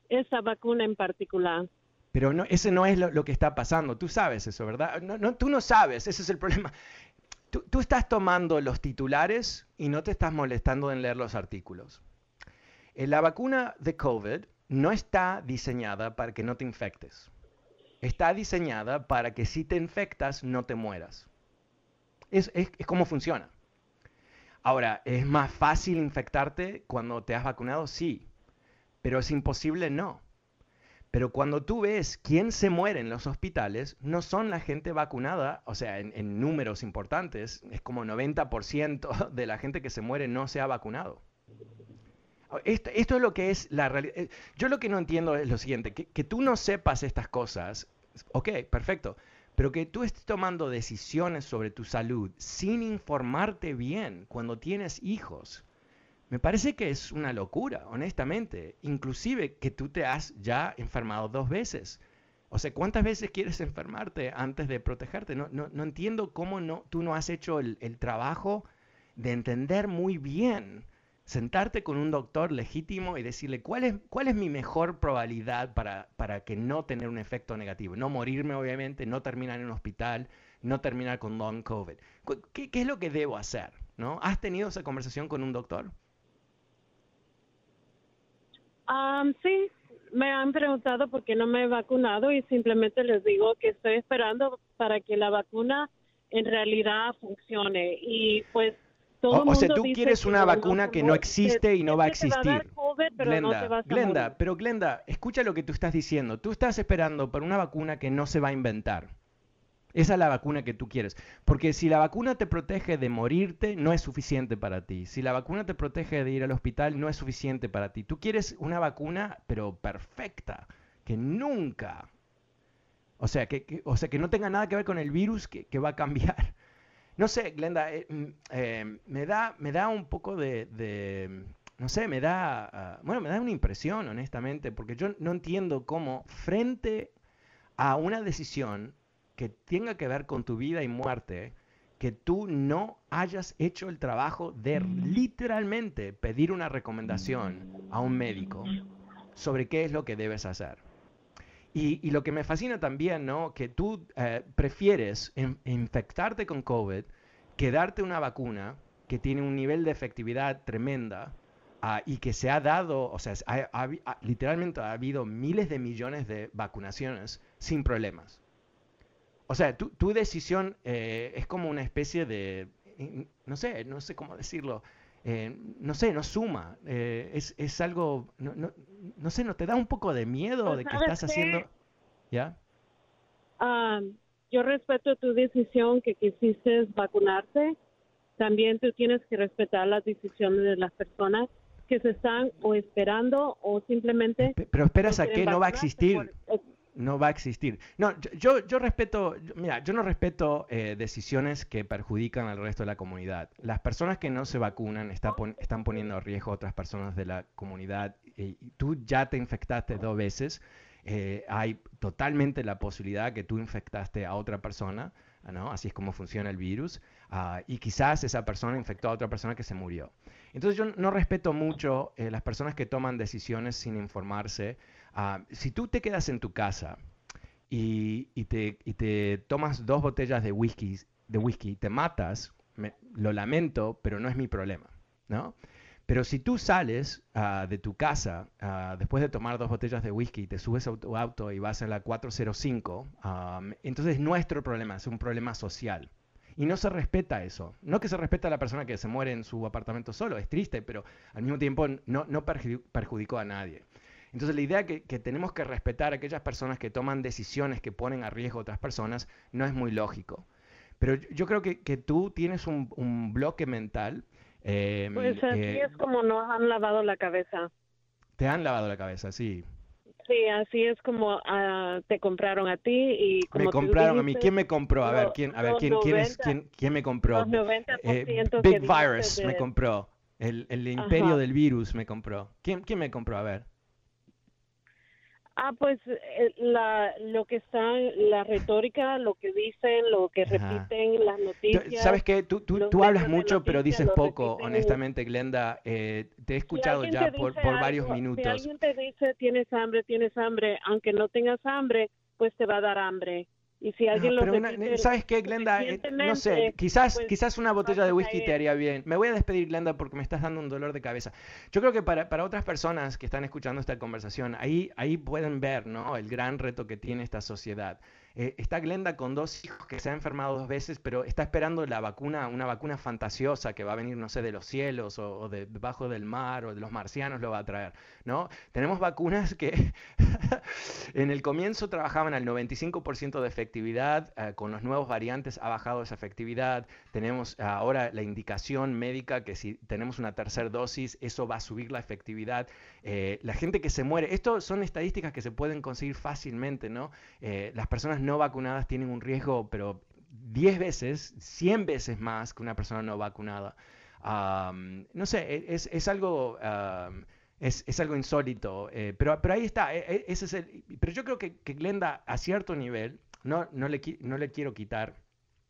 esa vacuna en particular. Pero no, ese no es lo, que está pasando. Tú sabes eso, ¿verdad? No, no, tú no sabes, ese es el problema. Tú, tú, estás tomando los titulares y no te estás molestando en leer los artículos. Eh, la vacuna de COVID no está diseñada para que no te infectes. Está diseñada para que si te infectas no te mueras. Es, es, como funciona. Ahora, ¿es más fácil infectarte cuando te has vacunado? Sí, pero es imposible no. Pero cuando tú ves quién se muere en los hospitales, no son la gente vacunada, o sea, en, números importantes, es como 90% de la gente que se muere no se ha vacunado. Esto, es lo que es la realidad. Eh, yo lo que no entiendo es lo siguiente, que, que tú no sepas estas cosas, ok, perfecto, pero que tú estés tomando decisiones sobre tu salud sin informarte bien cuando tienes hijos, me parece que es una locura, honestamente. Inclusive que tú te has ya enfermado dos veces. O sea, ¿cuántas veces quieres enfermarte antes de protegerte? No, no, entiendo cómo no, tú no has hecho el trabajo de entender muy bien sentarte con un doctor legítimo y decirle cuál es, cuál es mi mejor probabilidad para, para que no tener un efecto negativo. No morirme, obviamente, no terminar en un hospital, no terminar con long COVID. ¿Qué, qué es lo que debo hacer? ¿no? ¿Has tenido esa conversación con un doctor? Um, sí, me han preguntado por qué no me he vacunado y simplemente les digo que estoy esperando para que la vacuna en realidad funcione. Y pues o, sea, tú quieres una vacuna que no existe y no va a existir. Glenda, Glenda, pero Glenda, escucha lo que tú estás diciendo. Tú estás esperando por una vacuna que no se va a inventar. Esa es la vacuna que tú quieres. Porque si la vacuna te protege de morirte, no es suficiente para ti. Si la vacuna te protege de ir al hospital, no es suficiente para ti. Tú quieres una vacuna, pero perfecta, que nunca, o sea, que, o sea, que no tenga nada que ver con el virus que, que va a cambiar. No sé, Glenda, eh, mm, eh, me, da, me da un poco de, no sé, me da, ah, bueno, me da una impresión, honestamente, porque yo no entiendo cómo frente a una decisión que tenga que ver con tu vida y muerte, que tú no hayas hecho el trabajo de literalmente pedir una recomendación a un médico sobre qué es lo que debes hacer. Y, lo que me fascina también, ¿no? Que tú eh, prefieres infectarte con COVID que darte una vacuna que tiene un nivel de efectividad tremenda ah, y que se ha dado, o sea, literalmente ha habido miles de millones de vacunaciones sin problemas. O sea, tu, tu decisión eh, es como una especie de, no sé, no sé cómo decirlo, eh, no sé, no suma, eh, es, es, algo, no, no, no, sé, ¿no te da un poco de miedo pues, de que estás haciendo? ¿Ya? Ah, yo respeto tu decisión que quisiste vacunarte. También tú tienes que respetar las decisiones de las personas que se están o esperando o simplemente... Pero esperas a que no va a existir no va a existir. No, yo, yo respeto, mira, yo no respeto eh, decisiones que perjudican al resto de la comunidad. Las personas que no se vacunan están poniendo a riesgo a otras personas de la comunidad. Y tú ya te infectaste dos veces. Eh, hay totalmente la posibilidad que tú infectaste a otra persona, ¿no? Así es como funciona el virus. Ah, y quizás esa persona infectó a otra persona que se murió. Entonces yo no respeto mucho eh, las personas que toman decisiones sin informarse. Ah, si tú te quedas en tu casa y, te, tomas dos botellas de whisky, de whisky te matas, lo lamento, pero no es mi problema, ¿no? Pero si tú sales ah, de tu casa ah, después de tomar dos botellas de whisky, te subes a tu auto y vas a la 405, entonces nuestro problema es un problema social. Y no se respeta eso. No que se respeta a la persona que se muere en su apartamento solo, es triste, pero al mismo tiempo no, no perjudicó a nadie. Entonces la idea que, tenemos que respetar a aquellas personas que toman decisiones que ponen a riesgo a otras personas no es muy lógico. Pero yo creo que, tú tienes un bloque mental. Eh, pues así eh, es como nos han lavado la cabeza. Te han lavado la cabeza, sí. Sí, así es como uh, te compraron a ti y como me compraron a mí. ¿Quién me compró? A ver, quién, a ver, quién, quién, es, quién, quién me compró? Eh, Big Virus me compró. El, el imperio del virus me compró. ¿Quién, ¿Quién me compró? A ver. Ah, pues eh, la, lo que está, la retórica, lo que dicen, lo que repiten, las noticias. Sabes que tú, tú, tú hablas mucho, pero dices poco, honestamente, Glenda. Eh, te he escuchado ya por, por varios minutos. Si alguien te dice tienes hambre, tienes hambre, aunque no tengas hambre, pues te va a dar hambre. Y si alguien lo pero ¿Sabes qué, Glenda? Eh, no sé, quizás, pues, quizás una botella de whisky te haría bien. Me voy a despedir, Glenda, porque me estás dando un dolor de cabeza. Yo creo que para, para otras personas que están escuchando esta conversación, ahí, ahí pueden ver ¿no? el gran reto que tiene esta sociedad. Eh, está Glenda con dos hijos que se ha enfermado dos veces, pero está esperando la vacuna, una vacuna fantasiosa que va a venir, no sé, de los cielos o, de debajo del mar o de los marcianos lo va a traer, ¿no? Tenemos vacunas que en el comienzo trabajaban al 95% de efectividad, eh, con los nuevos variantes ha bajado esa efectividad, tenemos ahora la indicación médica que si tenemos una tercera dosis, eso va a subir la efectividad. Eh, la gente que se muere, esto son estadísticas que se pueden conseguir fácilmente, ¿no? las personas no vacunadas tienen un riesgo, pero 10 veces, 100 veces más que una persona no vacunada. no sé, e, es, algo... es, algo insólito, eh, pero, pero ahí está, e, e, ese es el, pero yo creo que, que Glenda a cierto nivel, no, no, le, no le quiero quitar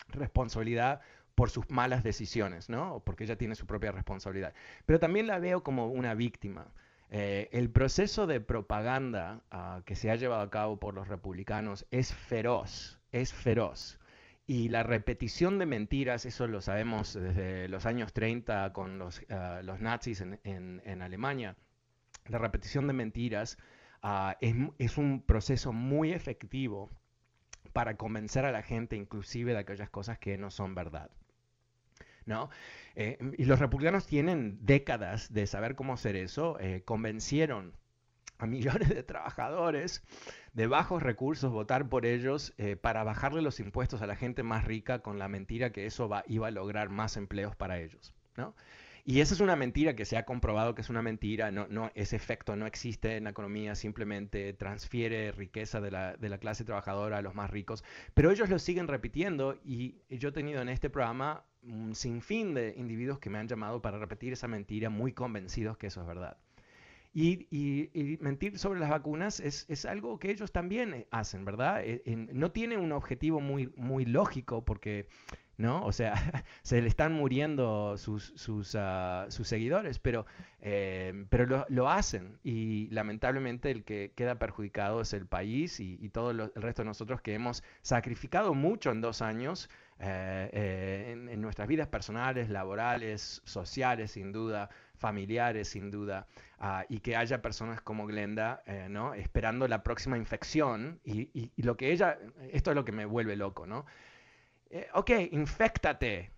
responsabilidad por sus malas decisiones, ¿no? Porque ella tiene su propia responsabilidad. Pero también la veo como una víctima. Eh, el proceso de propaganda ah, que se ha llevado a cabo por los republicanos es feroz, es feroz. Y la repetición de mentiras, eso lo sabemos desde los años 30 con los, ah, nazis en, Alemania, la repetición de mentiras ah, es, es un proceso muy efectivo para convencer a la gente inclusive de aquellas cosas que no son verdad. ¿No? Eh, y los republicanos tienen décadas de saber cómo hacer eso, eh, convencieron a millones de trabajadores de bajos recursos votar por ellos eh, para bajarle los impuestos a la gente más rica con la mentira que eso va, iba a lograr más empleos para ellos, ¿no? Y esa es una mentira que se ha comprobado que es una mentira, no, no, ese efecto no existe en la economía, simplemente transfiere riqueza de la, de la clase trabajadora a los más ricos, pero ellos lo siguen repitiendo y yo he tenido en este programa un sinfín de individuos que me han llamado para repetir esa mentira, muy convencidos que eso es verdad. Y, y, mentir sobre las vacunas es, es, algo que ellos también eh, hacen, ¿verdad? Eh, no tiene un objetivo muy, muy lógico porque, ¿no? O sea, se le están muriendo sus, sus, ah, sus seguidores, pero, eh, pero lo, lo, hacen y lamentablemente el que queda perjudicado es el país y, y todo el resto de nosotros que hemos sacrificado mucho en dos años eh, eh, en, nuestras vidas personales, laborales, sociales, sin duda, familiares, sin duda, ah, y que haya personas como Glenda, eh, ¿no? Esperando la próxima infección, y, lo que ella, esto es lo que me vuelve loco, ¿no? ok, infectate,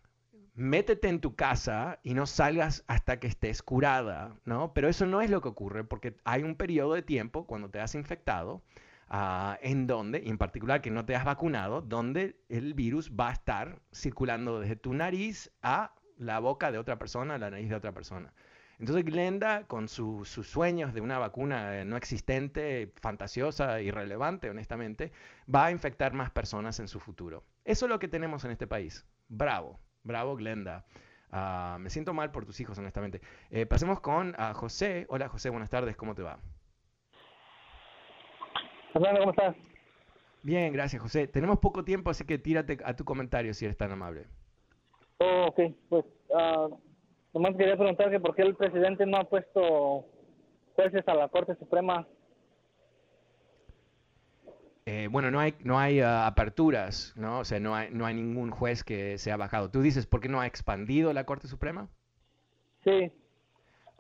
métete en tu casa y no salgas hasta que estés curada, ¿no? Pero eso no es lo que ocurre porque hay un periodo de tiempo cuando te has infectado Ah, en donde, en particular que no te has vacunado, donde el virus va a estar circulando desde tu nariz a la boca de otra persona, a la nariz de otra persona. Entonces Glenda, con sus sueños de una vacuna eh, no existente, fantasiosa, irrelevante, honestamente, va a infectar más personas en su futuro. Eso es lo que tenemos en este país. Bravo, bravo Glenda. Ah, me siento mal por tus hijos, honestamente. Eh, pasemos con a José. Hola José, buenas tardes, ¿cómo te va? ¿Cómo estás? Bien, gracias, José. Tenemos poco tiempo, así que tírate a tu comentario si eres tan amable. Oh, ok, pues uh, nomás quería preguntar que por qué el presidente no ha puesto jueces a la Corte Suprema. Eh, bueno, no hay, no hay ah, aperturas, ¿no? O sea, no hay, no hay ningún juez que se ha bajado. ¿Tú dices por qué no ha expandido la Corte Suprema? Sí,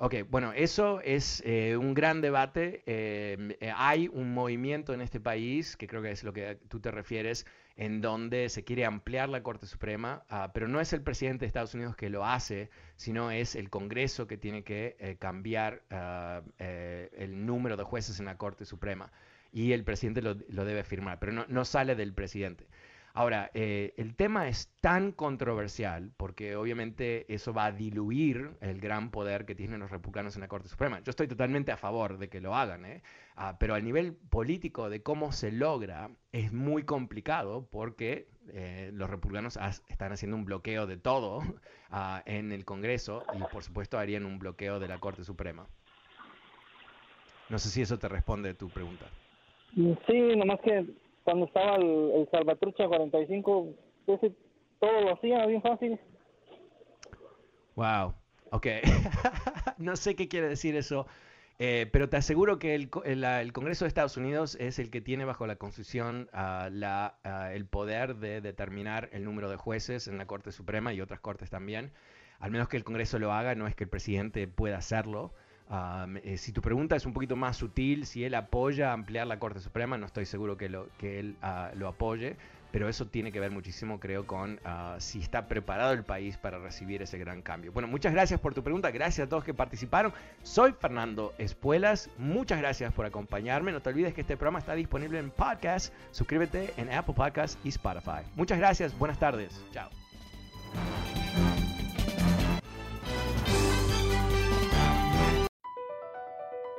Ok, bueno, eso es eh, un gran debate. Em, eh, hay un movimiento en este país, que creo que es lo que tú te refieres, en donde se quiere ampliar la Corte Suprema, ah, pero no es el presidente de Estados Unidos que lo hace, sino es el Congreso que tiene que eh, cambiar ah, el número de jueces en la Corte Suprema. Y el presidente lo, debe firmar, pero no sale del presidente. Ahora, eh, el tema es tan controversial porque obviamente eso va a diluir el gran poder que tienen los republicanos en la Corte Suprema. Yo estoy totalmente a favor de que lo hagan, ¿eh? ah, pero a nivel político de cómo se logra es muy complicado porque eh, los republicanos están haciendo un bloqueo de todo ah, en el Congreso y por supuesto harían un bloqueo de la Corte Suprema. No sé si eso te responde a tu pregunta. Sí, nomás que cuando estaba el, Salvatrucha 45, ese todo lo hacía bien fácil. Wow, ok. no sé qué quiere decir eso, eh, pero te aseguro que el, el Congreso de Estados Unidos es el que tiene bajo la Constitución ah, la, ah, el poder de determinar el número de jueces en la Corte Suprema y otras cortes también. Al menos que el Congreso lo haga, no es que el presidente pueda hacerlo. Me- eh, si tu pregunta es un poquito más sutil, si él apoya ampliar la Corte Suprema, no estoy seguro que, lo, que él ah, lo apoye, pero eso tiene que ver muchísimo, creo, con ah, si está preparado el país para recibir ese gran cambio. Bueno, muchas gracias por tu pregunta, gracias a todos que participaron. Soy Fernando Espuelas, muchas gracias por acompañarme. No te olvides que este programa está disponible en podcast. Suscríbete en Apple Podcasts y Spotify. Muchas gracias, buenas tardes, chao.